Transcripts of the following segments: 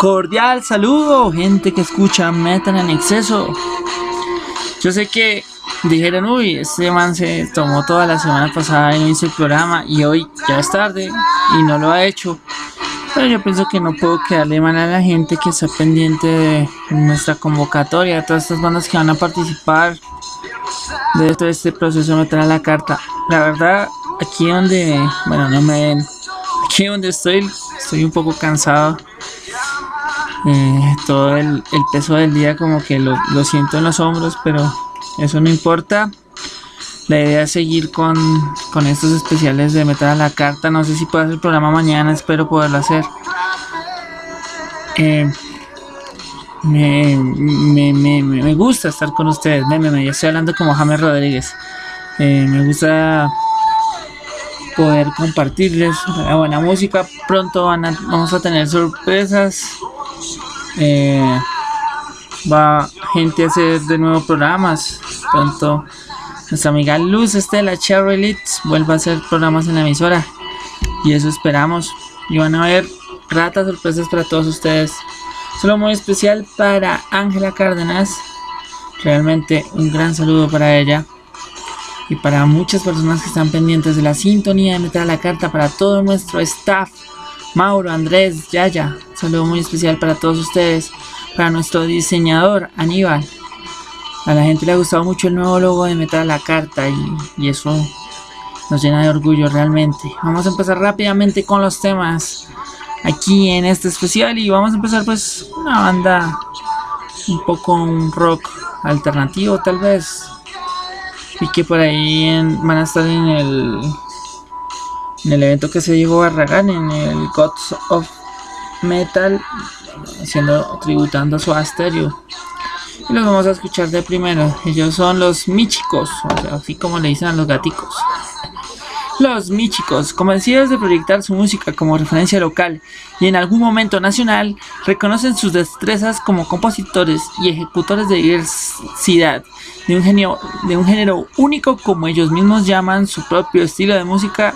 Cordial saludo, gente que escucha Metan en exceso. Yo sé que dijeron, uy, este man se tomó toda la semana pasada y no hizo el programa y hoy ya es tarde y no lo ha hecho. Pero yo pienso que no puedo quedarle mal a la gente que está pendiente de nuestra convocatoria, todas estas bandas que van a participar de todo este proceso de meter a la carta. La verdad, aquí donde, bueno, no me ven, aquí donde estoy, estoy un poco cansado. Eh, todo el, peso del día como que lo, siento en los hombros, pero eso no importa. La idea es seguir con, con estos especiales de meter a la carta. No sé si puedo hacer el programa mañana, espero poderlo hacer. Eh, me, me, me, me, gusta estar con ustedes. Me, me, estoy hablando como James Rodríguez. Eh, me gusta poder compartirles la buena música. Pronto van vamos a tener sorpresas. Eh, va gente a hacer de nuevo programas. Pronto nuestra amiga Luz Estela Cherry Leeds vuelve a hacer programas en la emisora. Y eso esperamos. Y van a haber ratas sorpresas para todos ustedes. Solo muy especial para Ángela Cárdenas. Realmente un gran saludo para ella. Y para muchas personas que están pendientes de la sintonía de meter la carta para todo nuestro staff. Mauro, Andrés, Yaya. saludo muy especial para todos ustedes. Para nuestro diseñador, Aníbal. A la gente le ha gustado mucho el nuevo logo de Metal la Carta y, y eso nos llena de orgullo realmente. Vamos a empezar rápidamente con los temas aquí en este especial y vamos a empezar pues una banda un poco un rock alternativo tal vez y que por ahí van a estar en el en el evento que se llegó a Ragan en el Gods of Metal haciendo tributando su Asterio y los vamos a escuchar de primero. Ellos son los Michicos así como le dicen a los gaticos. Los Michicos, convencidos de proyectar su música como referencia local y en algún momento nacional, reconocen sus destrezas como compositores y ejecutores de diversidad, de un, genio, de un género único como ellos mismos llaman su propio estilo de música,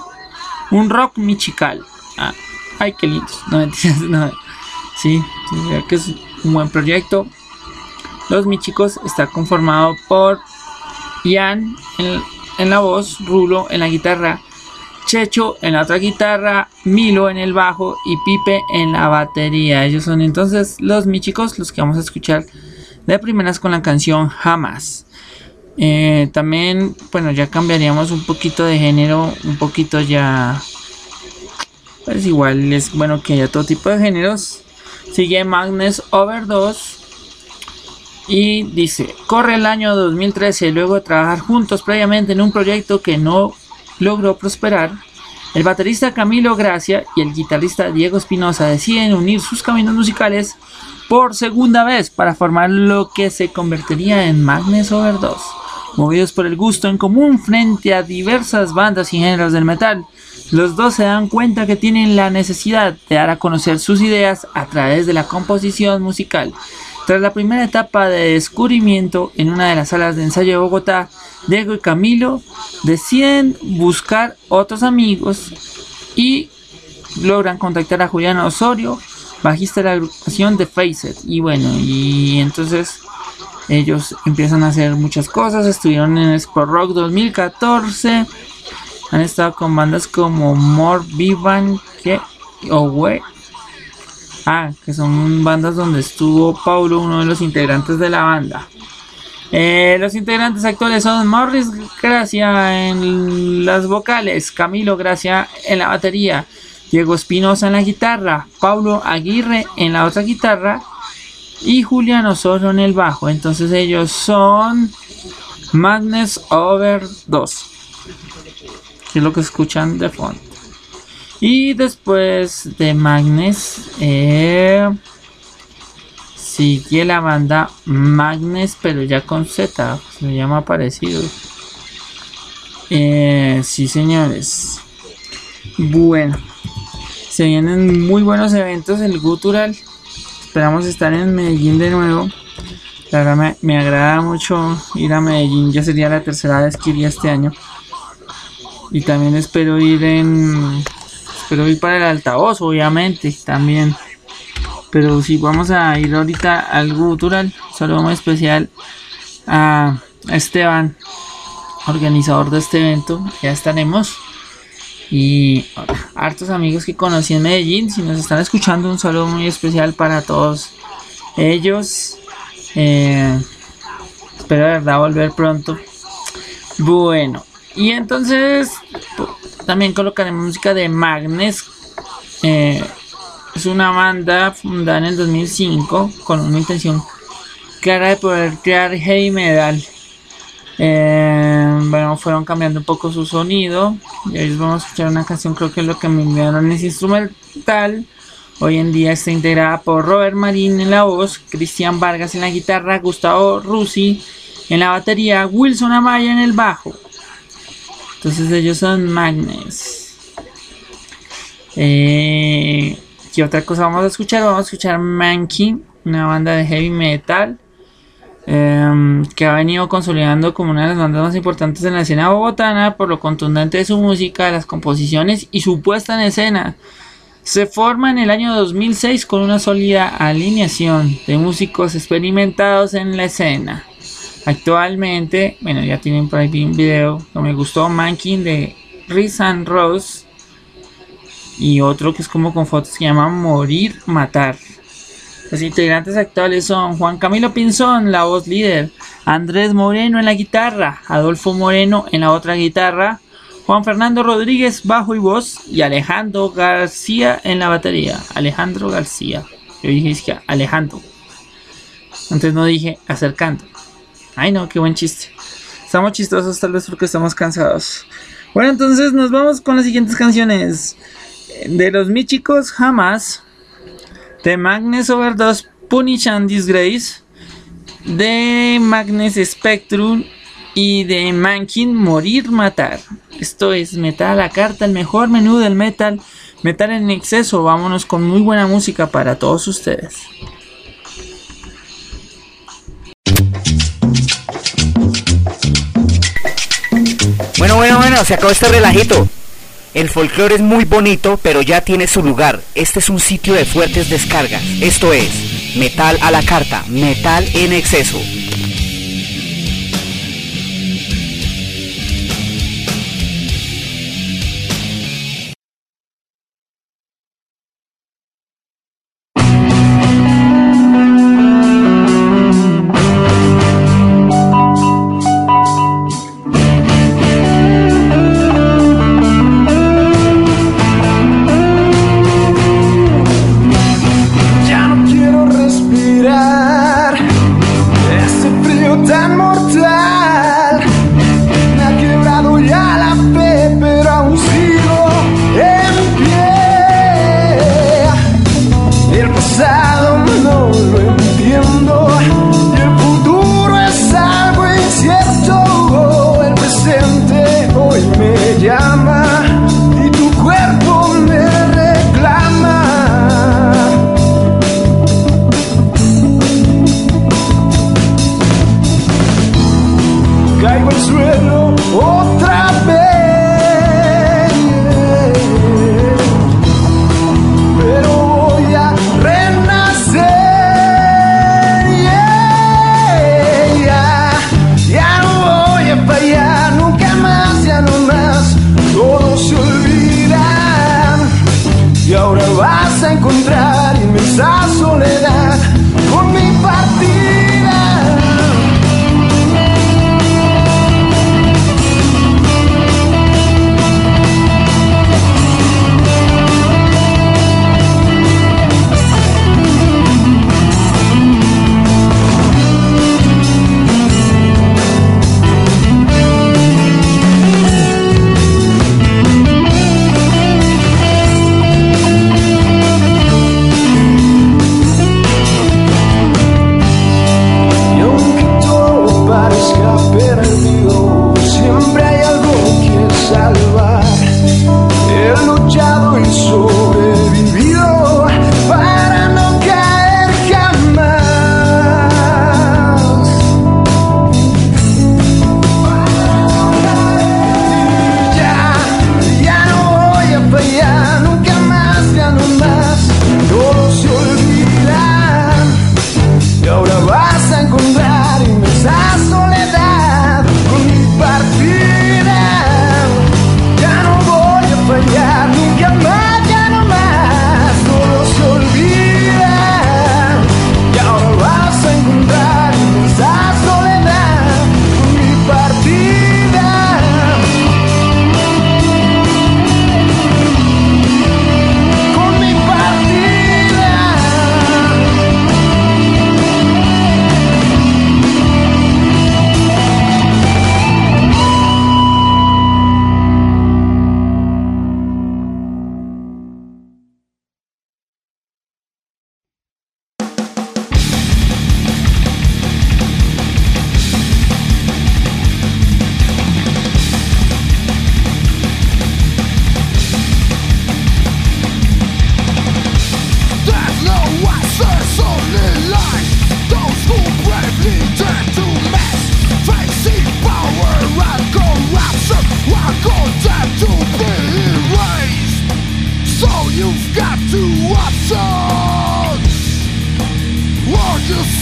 un rock michical. Ah, ay, qué lindo. No no. Sí, que es un buen proyecto. Los Michicos está conformado por Ian en, en la voz, Rulo en la guitarra, Checho en la otra guitarra, Milo en el bajo y Pipe en la batería. Ellos son entonces los chicos, los que vamos a escuchar de primeras con la canción Jamás. Eh, también, bueno, ya cambiaríamos un poquito de género, un poquito ya... Pues igual es bueno que haya todo tipo de géneros. Sigue Magnus Overdose. Y dice, corre el año 2013 luego de trabajar juntos previamente en un proyecto que no logró prosperar, el baterista Camilo Gracia y el guitarrista Diego Espinosa deciden unir sus caminos musicales por segunda vez para formar lo que se convertiría en Magnus Overdose. Movidos por el gusto en común frente a diversas bandas y géneros del metal, los dos se dan cuenta que tienen la necesidad de dar a conocer sus ideas a través de la composición musical. Tras la primera etapa de descubrimiento en una de las salas de ensayo de Bogotá, Diego y Camilo deciden buscar otros amigos y logran contactar a Julián Osorio, bajista de la agrupación de Facet. Y bueno, y entonces ellos empiezan a hacer muchas cosas. Estuvieron en Sport Rock 2014. Han estado con bandas como More Vivan que Owe. Ah, que son bandas donde estuvo Paulo, uno de los integrantes de la banda. Eh, los integrantes actuales son Morris Gracia en las vocales, Camilo Gracia en la batería, Diego Espinosa en la guitarra, Paulo Aguirre en la otra guitarra y Julián Osorio en el bajo. Entonces ellos son Magnus Over 2, que es lo que escuchan de fondo. Y después de Magnus, eh, sigue la banda Magnes, pero ya con Z, se llama parecido. Eh, sí, señores. Bueno, se vienen muy buenos eventos el Gutural. Esperamos estar en Medellín de nuevo. La verdad me, me, agrada mucho ir a Medellín. Ya sería la tercera vez que iría este año. Y también espero ir en. Espero ir para el altavoz, obviamente. También Pero si vamos a ir ahorita al gutural, saludo muy especial a Esteban, organizador de este evento. Ya estaremos. Y hartos amigos que conocí en Medellín. Si nos están escuchando, un saludo muy especial para todos ellos. Eh, espero de verdad volver pronto. Bueno, y entonces también colocaremos música de Magnes. Eh, es una banda fundada en el 2005 con una intención clara de poder crear heavy metal. Eh, bueno, fueron cambiando un poco su sonido. Y hoy vamos a escuchar una canción, creo que es lo que me enviaron es instrumental. Hoy en día está integrada por Robert Marín en la voz, Cristian Vargas en la guitarra, Gustavo Rusi en la batería, Wilson Amaya en el bajo. Entonces ellos son Magnes. Eh, ¿Qué otra cosa vamos a escuchar? Vamos a escuchar Mankey, una banda de heavy metal em, que ha venido consolidando como una de las bandas más importantes en la escena bogotana por lo contundente de su música, las composiciones y su puesta en escena. Se forma en el año 2006 con una sólida alineación de músicos experimentados en la escena. Actualmente, bueno, ya tienen por ahí un video me gustó, Mankin de Riz and Rose y otro que es como con fotos que se llama Morir, Matar. Los integrantes actuales son Juan Camilo Pinzón, la voz líder, Andrés Moreno en la guitarra, Adolfo Moreno en la otra guitarra, Juan Fernando Rodríguez bajo y voz y Alejandro García en la batería. Alejandro García. Yo dije que Alejandro. Antes no dije acercando. Ay no, qué buen chiste. Estamos chistosos tal vez porque estamos cansados. Bueno, entonces nos vamos con las siguientes canciones de los mi chicos jamás, de Magnus Overdose Punish and Disgrace, de Magnus Spectrum y de Mankin Morir Matar. Esto es Metal a la carta, el mejor menú del metal, metal en exceso. Vámonos con muy buena música para todos ustedes. Bueno, bueno, bueno, se acabó este relajito. El folclore es muy bonito, pero ya tiene su lugar. Este es un sitio de fuertes descargas. Esto es Metal a la carta, metal en exceso.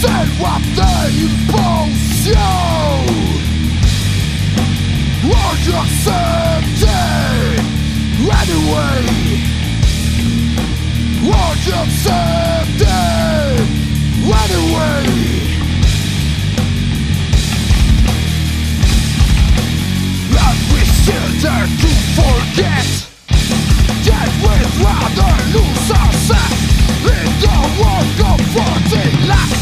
serwa te impulsją Or your safety Anyway Or your safety Anyway Every to forget Yet we'd rather lose In the world of forty lives.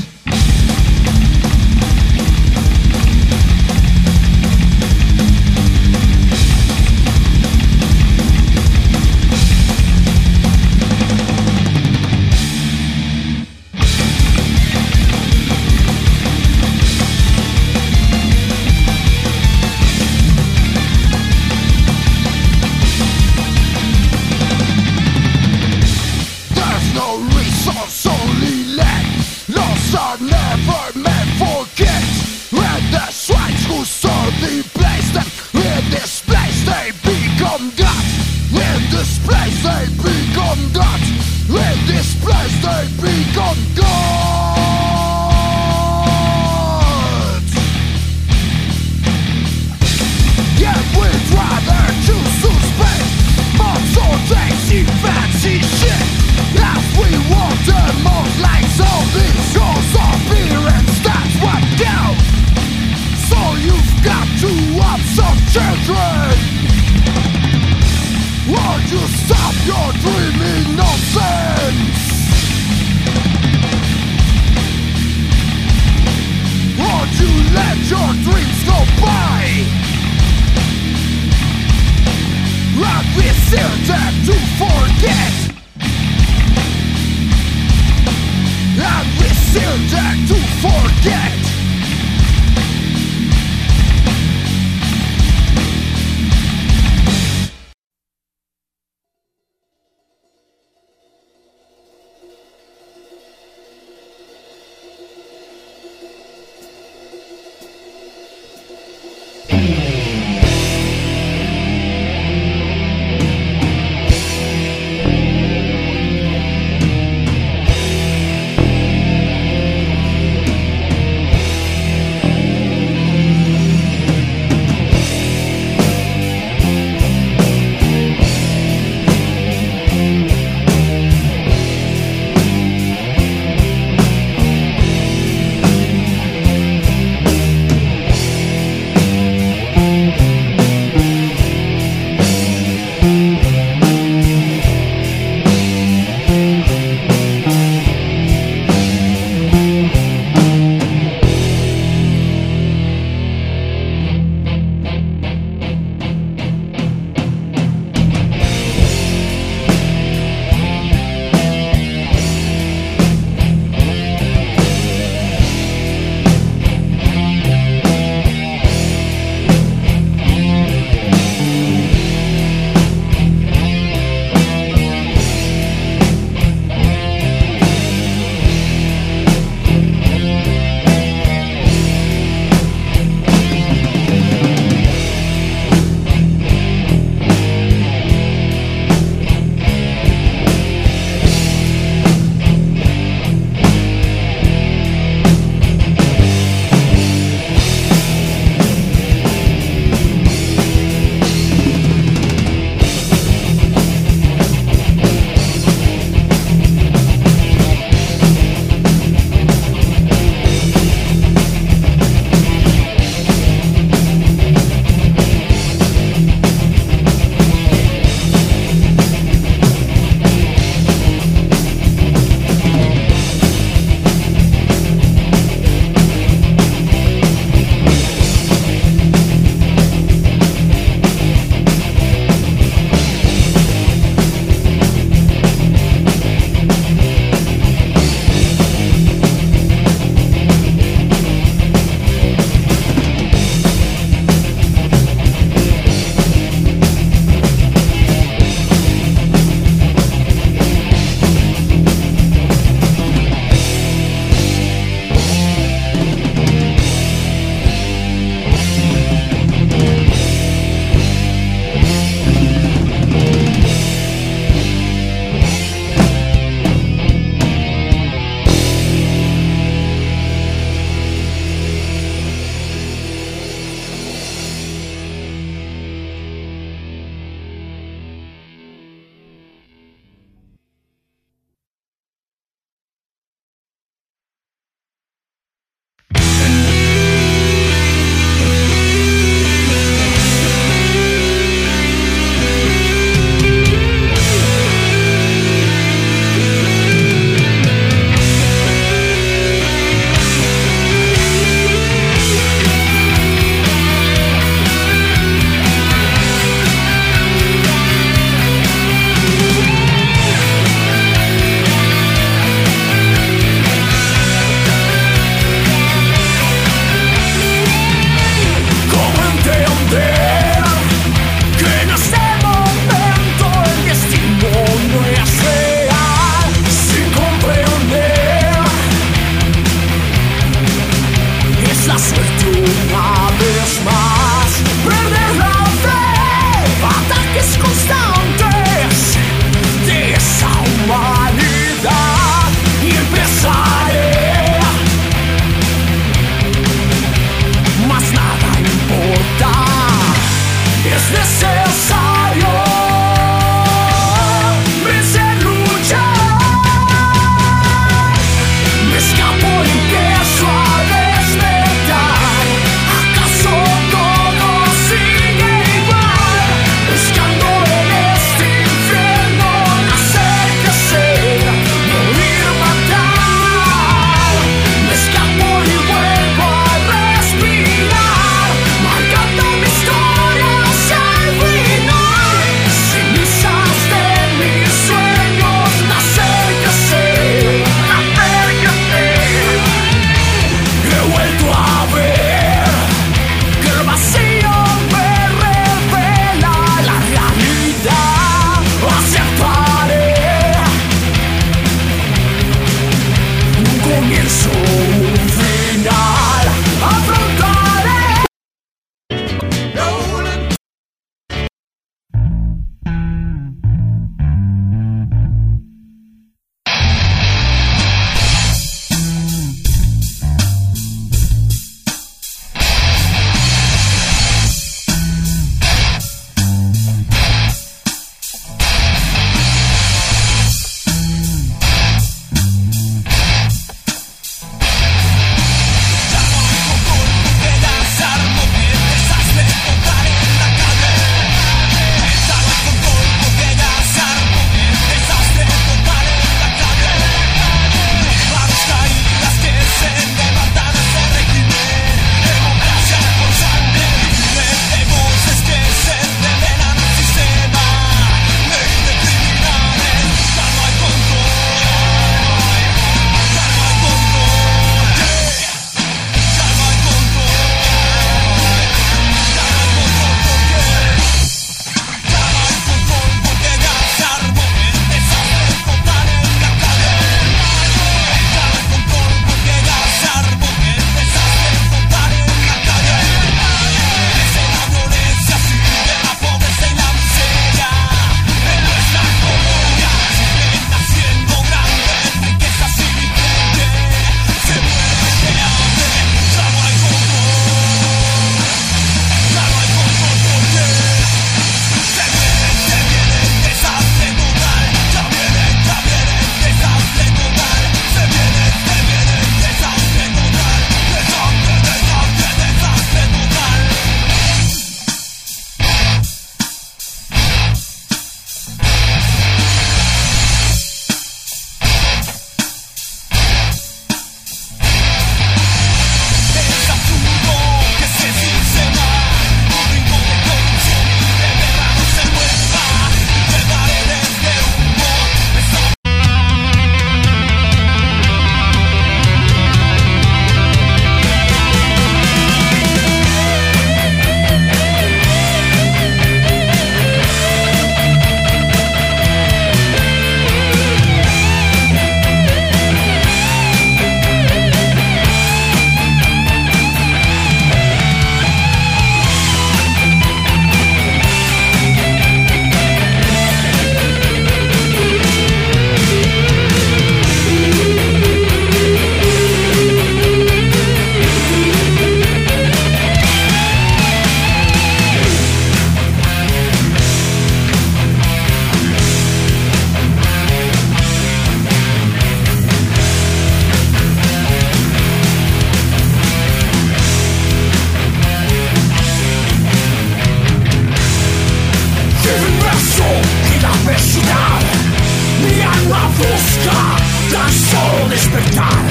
despertar.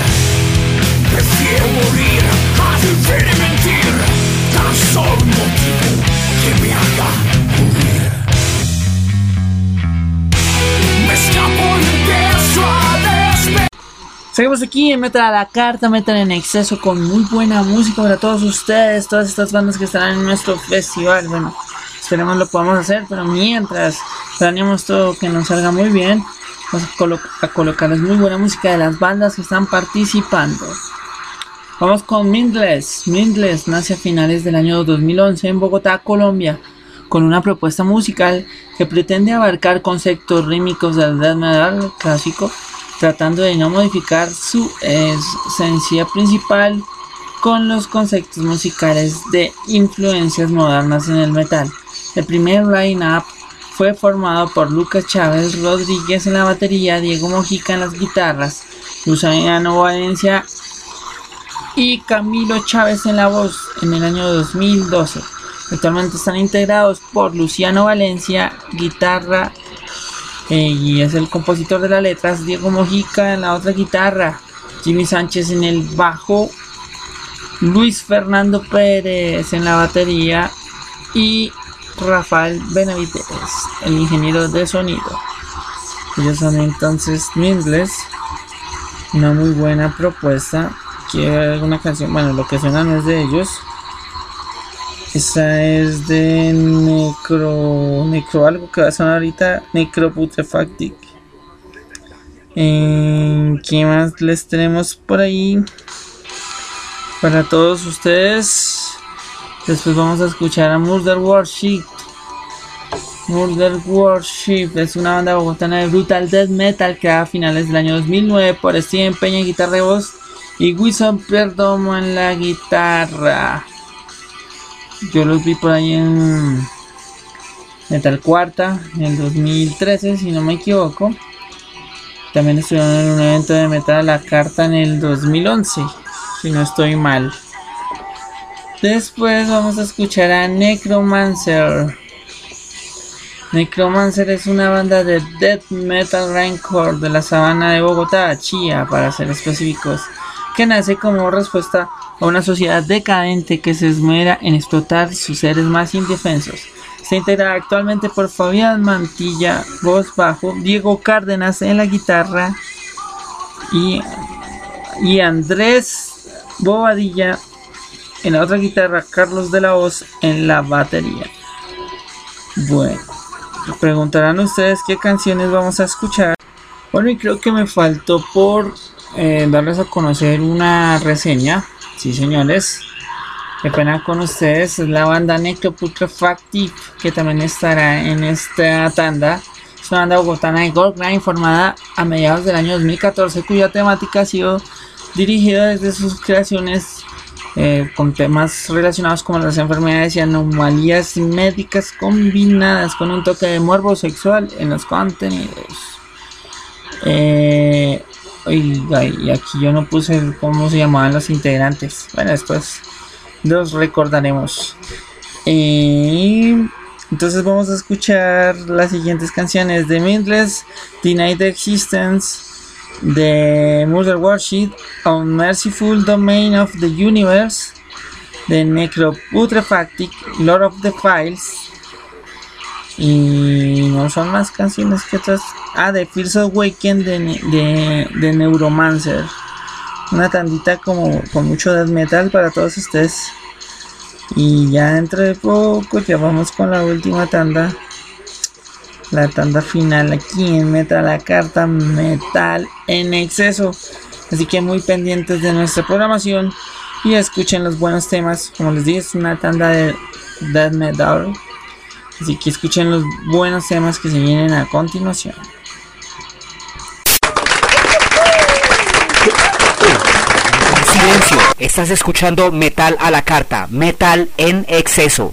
Prefiero morir a vivir y mentir. Tan solo un motivo que me haga huir. Me escapo y empiezo. Seguimos aquí en Metal a la Carta, Metal en exceso con muy buena música para todos ustedes, todas estas bandas que estarán en nuestro festival. Bueno, esperemos lo podamos hacer, pero mientras planeamos todo que nos salga muy bien, vamos a, colo- a colocarles muy buena música de las bandas que están participando. Vamos con Mindless. Mindless nace a finales del año 2011 en Bogotá, Colombia, con una propuesta musical que pretende abarcar conceptos rítmicos del death metal clásico, tratando de no modificar su esencia principal con los conceptos musicales de influencias modernas en el metal. El primer line-up fue formado por Lucas Chávez Rodríguez en la batería, Diego Mojica en las guitarras, Luciano Valencia y Camilo Chávez en la voz en el año 2012. Actualmente están integrados por Luciano Valencia, guitarra, eh, y es el compositor de las letras, Diego Mojica en la otra guitarra, Jimmy Sánchez en el bajo, Luis Fernando Pérez en la batería y Rafael Benavides, el ingeniero de sonido. Ellos son entonces Mindless, una muy buena propuesta. Quiero alguna canción, bueno, lo que suena no es de ellos. Esa es de Necro. Necro, algo que va a sonar ahorita. Necro Putrefactic. Eh, ¿Qué más les tenemos por ahí? Para todos ustedes. Después vamos a escuchar a Murder Worship. Murder Worship es una banda bogotana de brutal death metal creada a finales del año 2009 por Steven Peña en guitarra y voz y Wilson Perdomo en la guitarra. Yo los vi por ahí en Metal Cuarta en el 2013, si no me equivoco. También estuvieron en un evento de Metal a la Carta en el 2011, si no estoy mal. Después vamos a escuchar a Necromancer. Necromancer es una banda de death metal rancor de la sabana de Bogotá, Chía, para ser específicos, que nace como respuesta a una sociedad decadente que se esmera en explotar sus seres más indefensos. Se integra actualmente por Fabián Mantilla, voz bajo, Diego Cárdenas en la guitarra y, y Andrés Bobadilla en la otra guitarra, Carlos de la Voz en la batería. Bueno, preguntarán ustedes qué canciones vamos a escuchar. Bueno, y creo que me faltó por eh, darles a conocer una reseña. Sí, señores. Qué pena con ustedes. Es la banda Necroputrefactive que también estará en esta tanda. Es una banda bogotana de Grind formada a mediados del año 2014 cuya temática ha sido dirigida desde sus creaciones eh, con temas relacionados con las enfermedades y anomalías médicas combinadas con un toque de morbo sexual en los contenidos. Eh, y aquí yo no puse cómo se llamaban los integrantes. Bueno, después los recordaremos. Eh, entonces vamos a escuchar las siguientes canciones de Mindless, Denied Existence, The Murder Worship, Unmerciful Domain of the Universe, The Necroputrefactic, Lord of the Files. Y no son más canciones que otras. Ah, The Fears Awaken de, de, de Neuromancer. Una tandita como con mucho death metal para todos ustedes. Y ya dentro de poco ya vamos con la última tanda. La tanda final aquí en Metal la carta Metal en exceso. Así que muy pendientes de nuestra programación y escuchen los buenos temas. Como les dije, es una tanda de death metal. Así que escuchen los buenos temas que se vienen a continuación. Silencio, estás escuchando Metal a la carta, Metal en exceso.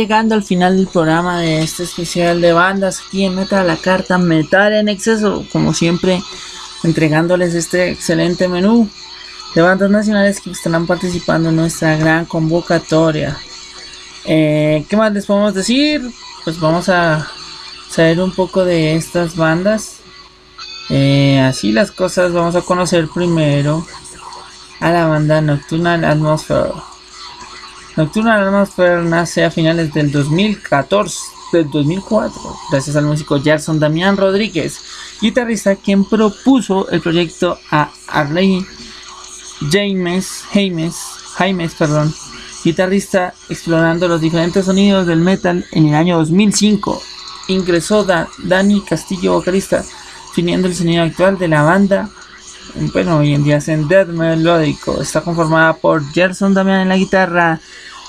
Llegando al final del programa de este especial de bandas aquí en Metal la Carta, Metal en exceso, como siempre, entregándoles este excelente menú de bandas nacionales que estarán participando en nuestra gran convocatoria. Eh, ¿Qué más les podemos decir? Pues vamos a saber un poco de estas bandas. Eh, así las cosas, vamos a conocer primero a la banda Nocturnal Atmosphere. Nocturnal Atmosphere nace a finales del 2014, del 2004, gracias al músico Gerson Damián Rodríguez, guitarrista quien propuso el proyecto a Arley James, James, James, perdón, guitarrista explorando los diferentes sonidos del metal en el año 2005. Ingresó Dani Castillo, vocalista, definiendo el sonido actual de la banda bueno, hoy en día es en death melódico. Está conformada por Gerson Damián en la guitarra,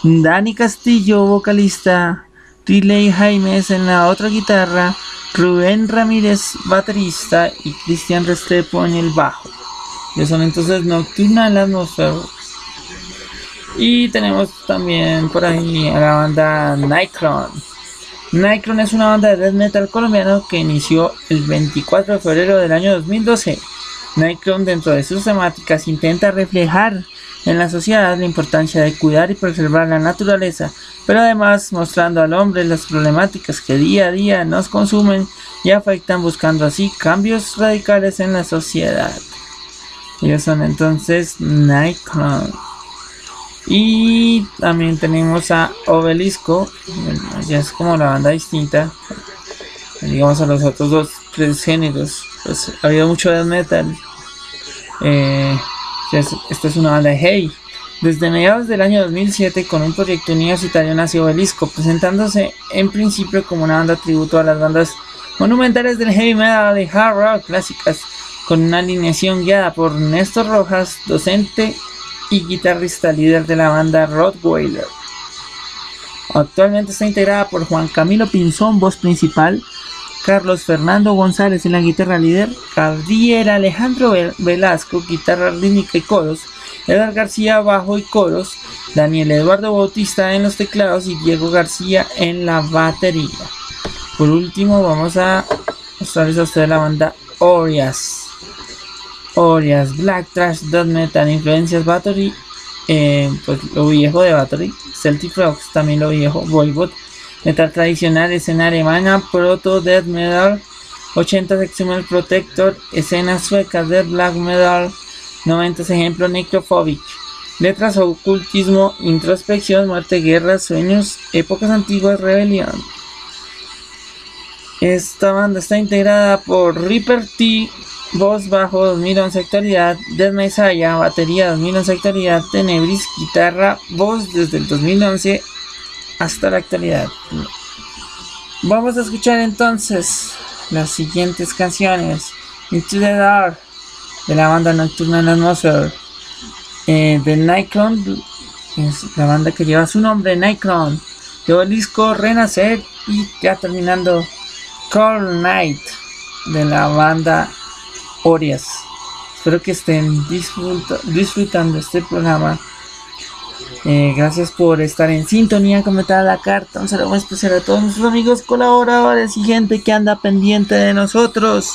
Dani Castillo, vocalista, Riley Jaimes en la otra guitarra, Rubén Ramírez, baterista y Cristian Restrepo en el bajo. Ya son entonces Nocturna en la atmósfera. Y tenemos también por ahí a la banda Nightcron. Nightcron es una banda de death metal colombiano que inició el 24 de febrero del año 2012 Nightcrawler dentro de sus temáticas intenta reflejar en la sociedad la importancia de cuidar y preservar la naturaleza, pero además mostrando al hombre las problemáticas que día a día nos consumen y afectan buscando así cambios radicales en la sociedad. Ellos son entonces Nightcrawler. Y también tenemos a Obelisco, ya es como la banda distinta, digamos a los otros dos tres géneros pues ha habido mucho death metal. Eh, esta es una banda de Hey. Desde mediados del año 2007, con un proyecto universitario nació Obelisco, presentándose en principio como una banda tributo a las bandas monumentales del heavy metal y hard rock clásicas, con una alineación guiada por Néstor Rojas, docente y guitarrista líder de la banda Rottweiler. Actualmente está integrada por Juan Camilo Pinzón, voz principal, Carlos Fernando González en la guitarra líder, Gabriel Alejandro Velasco, guitarra rítmica y coros, Edgar García bajo y coros, Daniel Eduardo Bautista en los teclados y Diego García en la batería. Por último vamos a mostrarles a ustedes la banda Orias. Orias, Black Trash, Death Metal, influencias Battery, eh, pues lo viejo de Battery, Celtic Rocks, también lo viejo, Voivod, metal tradicional, escena alemana, proto death metal, 80 seccional protector, escena sueca death black metal, 90 ejemplo necrophobic. Letras ocultismo, introspección, muerte, guerra, sueños, épocas antiguas, rebelión. Esta banda está integrada por Reaper T, voz bajo 2011 actualidad, Dead Messiah, batería 2011 actualidad, Tenebris, guitarra, voz desde el 2011 hasta la actualidad. Vamos a escuchar entonces las siguientes canciones. Into the Dark de la banda Nocturna Atmosphere. Eh, de es la banda que lleva su nombre, Nightcron. De Olisco Renacer y ya terminando Cold Night de la banda Orias. Espero que estén disfrutando este programa eh, gracias por estar en sintonía, comentar la carta. Un saludo especial a todos nuestros amigos colaboradores y gente que anda pendiente de nosotros.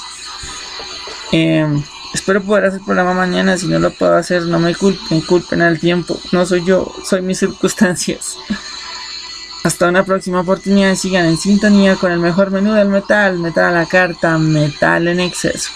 Em, espero poder hacer el programa mañana. Si no lo puedo hacer, no me culpen, culpen al tiempo. No soy yo, soy mis circunstancias. Hasta una próxima oportunidad. Sigan en sintonía con el mejor menú del metal: metal a la carta, metal en exceso.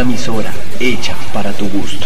Emisora hecha para tu gusto.